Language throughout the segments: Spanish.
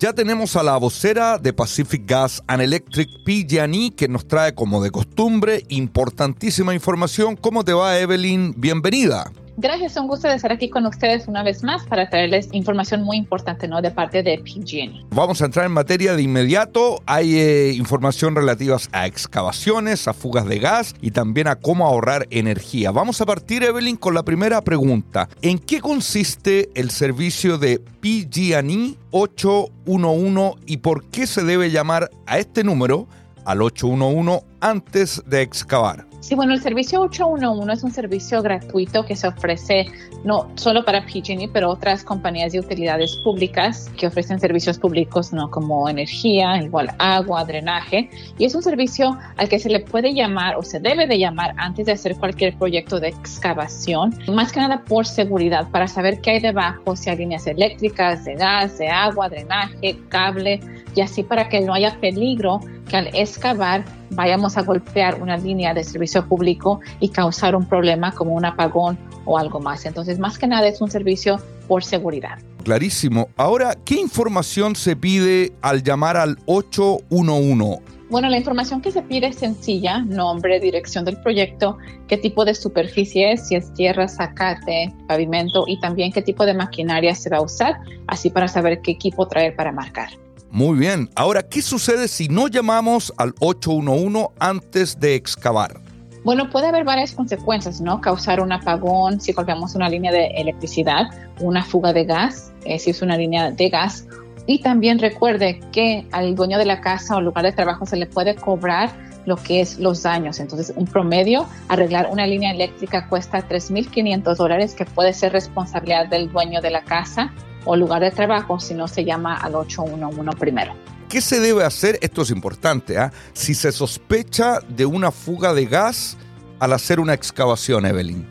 Ya tenemos a la vocera de Pacific Gas and Electric, PG&E, que nos trae como de costumbre importantísima información. ¿Cómo te va, Evelyn? Bienvenida. Gracias, un gusto de estar aquí con ustedes una vez más para traerles información muy importante ¿no? de parte de PG&E. Vamos a entrar en materia de inmediato. Hay eh, información relativa a excavaciones, a fugas de gas y también a cómo ahorrar energía. Vamos a partir, Evelyn, con la primera pregunta. ¿En qué consiste el servicio de PG&E 811 y por qué se debe llamar a este número, al 811, antes de excavar? Sí, bueno, el servicio 811 es un servicio gratuito que se ofrece no solo para PG&E, pero otras compañías de utilidades públicas que ofrecen servicios públicos, no como energía, igual agua, drenaje, y es un servicio al que se le puede llamar o se debe de llamar antes de hacer cualquier proyecto de excavación, más que nada por seguridad, para saber qué hay debajo, si hay líneas eléctricas, de gas, de agua, drenaje, cable, y así para que no haya peligro que al excavar vayamos a golpear una línea de servicio público y causar un problema como un apagón o algo más. Entonces, más que nada es un servicio por seguridad. Clarísimo. Ahora, ¿qué información se pide al llamar al 811? Bueno, la información que se pide es sencilla, nombre, dirección del proyecto, qué tipo de superficie es, si es tierra, zacate, pavimento y también qué tipo de maquinaria se va a usar, así para saber qué equipo traer para marcar. Muy bien. Ahora, ¿qué sucede si no llamamos al 811 antes de excavar? Bueno, puede haber varias consecuencias, ¿no? Causar un apagón si colgamos una línea de electricidad, una fuga de gas, eh, si es una línea de gas. Y también recuerde que al dueño de la casa o lugar de trabajo se le puede cobrar lo que es los daños. Entonces, un promedio, arreglar una línea eléctrica cuesta 3.500 dólares, que puede ser responsabilidad del dueño de la casa o lugar de trabajo si no se llama al 811 primero. ¿Qué se debe hacer? Esto es importante. ¿ah? Si se sospecha de una fuga de gas al hacer una excavación, Evelyn.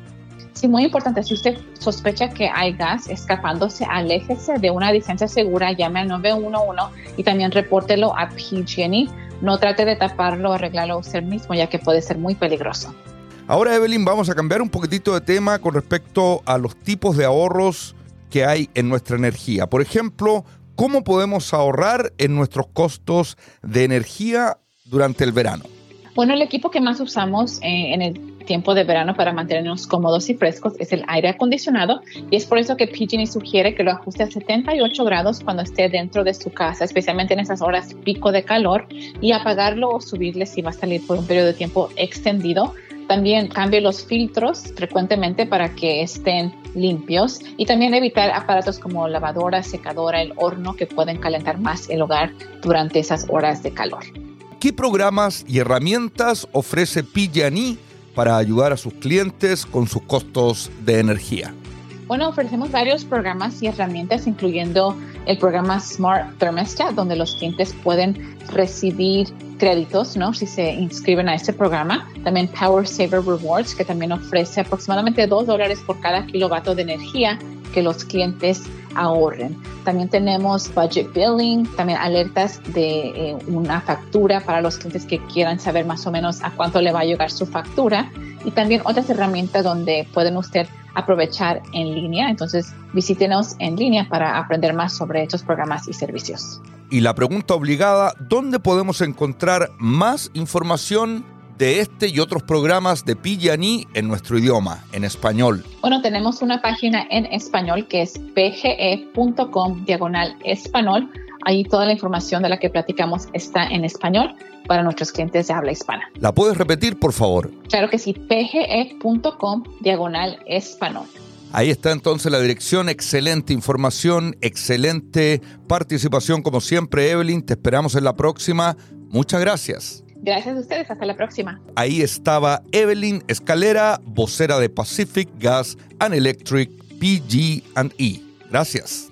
Sí, muy importante. Si usted sospecha que hay gas escapándose, aléjese de una distancia segura, llame al 911 y también repórtelo a PG&E. No trate de taparlo o arreglarlo usted mismo, ya que puede ser muy peligroso. Ahora, Evelyn, vamos a cambiar un poquitito de tema con respecto a los tipos de ahorros que hay en nuestra energía. Por ejemplo, ¿cómo podemos ahorrar en nuestros costos de energía durante el verano? Bueno, el equipo que más usamos eh, en el tiempo de verano para mantenernos cómodos y frescos es el aire acondicionado y es por eso que PG&E sugiere que lo ajuste a 78 grados cuando esté dentro de su casa, especialmente en esas horas pico de calor y apagarlo o subirle si va a salir por un periodo de tiempo extendido también cambie los filtros frecuentemente para que estén limpios y también evitar aparatos como lavadora, secadora, el horno que pueden calentar más el hogar durante esas horas de calor. ¿Qué programas y herramientas ofrece PG&E para ayudar a sus clientes con sus costos de energía? Bueno, ofrecemos varios programas y herramientas, incluyendo el programa Smart Thermostat, donde los clientes pueden recibir créditos, ¿no? Si se inscriben a este programa. También Power Saver Rewards, que también ofrece aproximadamente 2 dólares por cada kilovatio de energía que los clientes ahorren. También tenemos budget billing, también alertas de eh, una factura para los clientes que quieran saber más o menos a cuánto le va a llegar su factura y también otras herramientas donde pueden usted aprovechar en línea. Entonces, visítenos en línea para aprender más sobre estos programas y servicios. Y la pregunta obligada, ¿dónde podemos encontrar más información de este y otros programas de PG&E en nuestro idioma, en español? Bueno, tenemos una página en español que es pge.com diagonal español. Ahí toda la información de la que platicamos está en español para nuestros clientes de habla hispana. ¿La puedes repetir, por favor? Claro que sí, pge.com diagonal español. Ahí está entonces la dirección, excelente información, excelente participación como siempre, Evelyn. Te esperamos en la próxima. Muchas gracias. Gracias a ustedes, hasta la próxima. Ahí estaba Evelyn Escalera, vocera de Pacific Gas and Electric PG&E. Gracias.